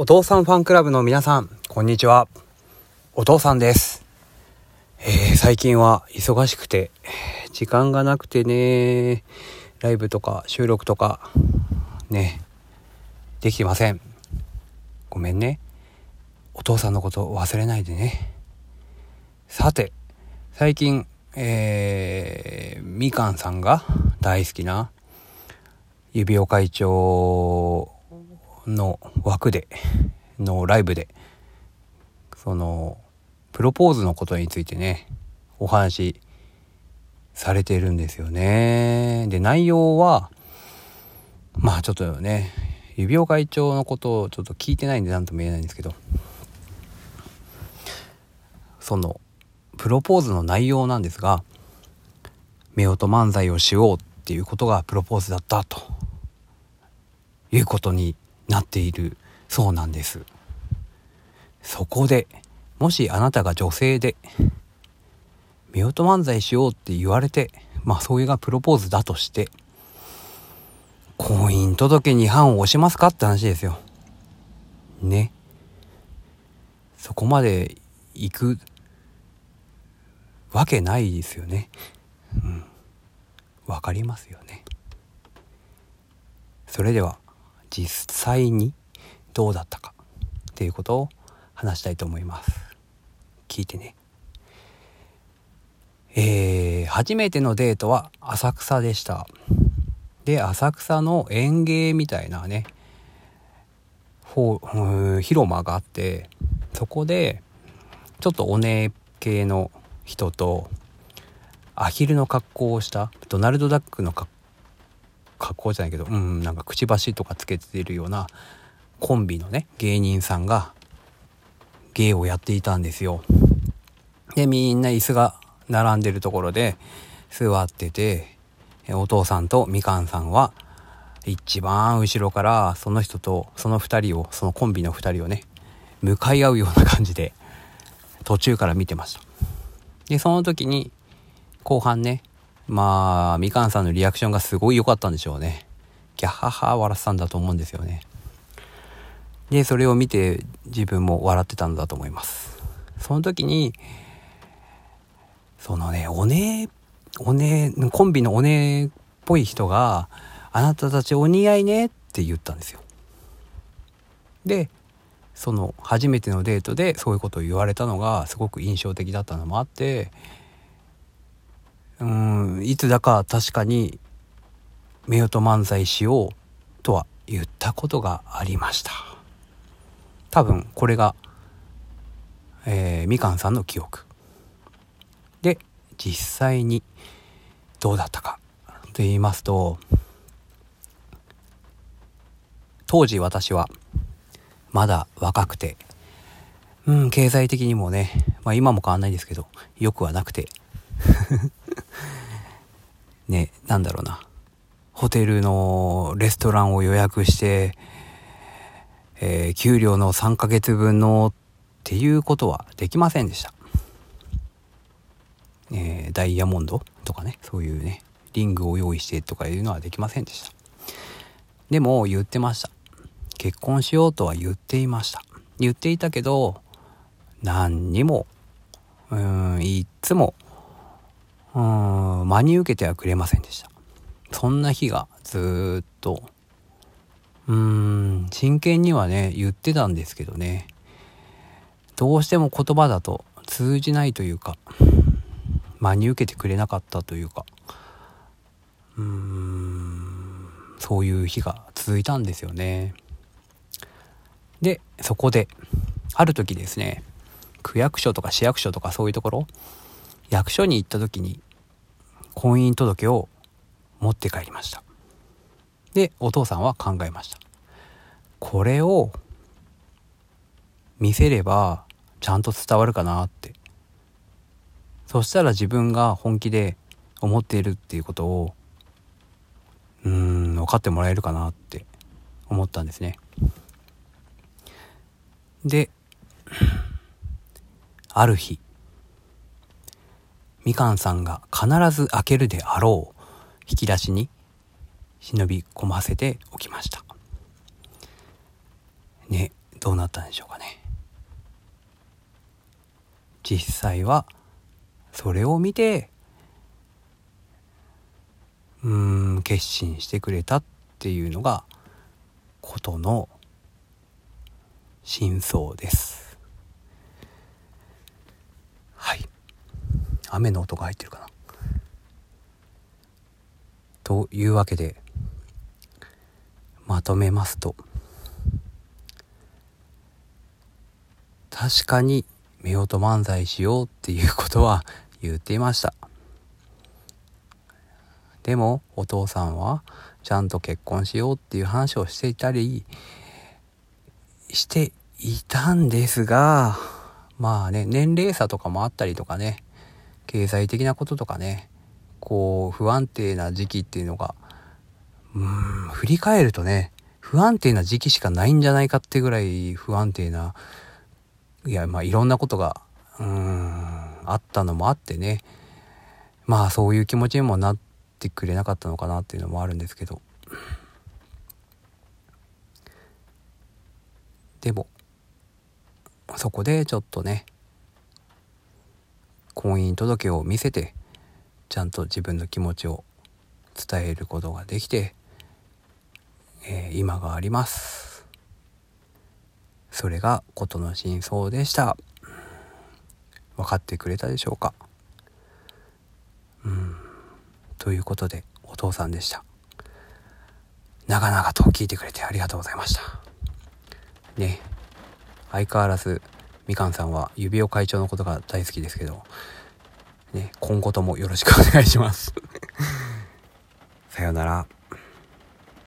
お父さんファンクラブの皆さん、こんにちは。お父さんです。えー、最近は忙しくて、時間がなくてね、ライブとか収録とか、ね、できてません。ごめんね。お父さんのこと忘れないでね。さて、最近、えー、みかんさんが大好きな指輪会長の枠でのライブでそのプロポーズのことについてねお話されてるんですよね。で内容はまあちょっとね指輪会長のことをちょっと聞いてないんで何とも言えないんですけどそのプロポーズの内容なんですが夫婦漫才をしようっていうことがプロポーズだったということになっている。そうなんです。そこでもしあなたが女性で夫婦漫才しようって言われてまあそれがプロポーズだとして婚姻届に判を押しますかって話ですよ。ね。そこまで行くわけないですよね。うん。わかりますよね。それでは実際にどうだったかっていうことを話したいと思います。聞いてね。えー、初めてのデートは浅草でした。で浅草の園芸みたいなね広間があってそこでちょっとお姉系の人とアヒルの格好をしたドナルド・ダックの格格好じゃないけど、うん、なんかくちばしとかつけてるようなコンビのね、芸人さんが芸をやっていたんですよ。で、みんな椅子が並んでるところで座ってて、お父さんとみかんさんは一番後ろからその人とその2人を、そのコンビの2人をね、向かい合うような感じで途中から見てました。で、その時に後半ね、まあ、みかんさんのリアクションがすごい良かったんでしょうね。ギャハハ笑ってたんだと思うんですよね。で、それを見て自分も笑ってたんだと思います。その時に、そのね、おね、おね、コンビのおねえっぽい人が、あなたたちお似合いねって言ったんですよ。で、その初めてのデートでそういうことを言われたのがすごく印象的だったのもあって、うんいつだか確かに夫婦漫才しようとは言ったことがありました。多分これが、えー、みかんさんの記憶。で実際にどうだったかと言いますと当時私はまだ若くてうん経済的にもね、まあ、今も変わんないですけどよくはなくて。ね、なんだろうな。ホテルのレストランを予約して、えー、給料の3ヶ月分のっていうことはできませんでした。えー、ダイヤモンドとかね、そういうね、リングを用意してとかいうのはできませんでした。でも言ってました。結婚しようとは言っていました。言っていたけど、何にも、うん、いつもうん、真に受けてはくれませんでした。そんな日がずっと、うーん、真剣にはね、言ってたんですけどね、どうしても言葉だと通じないというか、真に受けてくれなかったというか、うーん、そういう日が続いたんですよね。で、そこで、ある時ですね、区役所とか市役所とかそういうところ、役所に行った時に婚姻届を持って帰りました。でお父さんは考えました。これを見せればちゃんと伝わるかなって。そしたら自分が本気で思っているっていうことをうーん分かってもらえるかなって思ったんですね。である日みかんさんが必ず開けるであろう引き出しに忍び込ませておきました。ね、どうなったんでしょうかね実際はそれを見てうーん決心してくれたっていうのがことの真相ですはい雨の音が入ってるかな。というわけでまとめますと確かに夫婦漫才しようっていうことは言っていました。でもお父さんはちゃんと結婚しようっていう話をしていたりしていたんですがまあね年齢差とかもあったりとかね。経済的なこととかねこう不安定な時期っていうのがうーん振り返るとね不安定な時期しかないんじゃないかってぐらい不安定ないやまあいろんなことがうんあったのもあってねまあそういう気持ちにもなってくれなかったのかなっていうのもあるんですけど。でもそこでちょっとね婚姻届を見せてちゃんと自分の気持ちを伝えることができて、えー、今があります。それが事の真相でした。分かってくれたでしょうか。うん。ということでお父さんでした。長々と聞いてくれてありがとうございました。ね。相変わらずみかんさんは指輪会長のことが大好きですけどね今後ともよろしくお願いします。さようなら。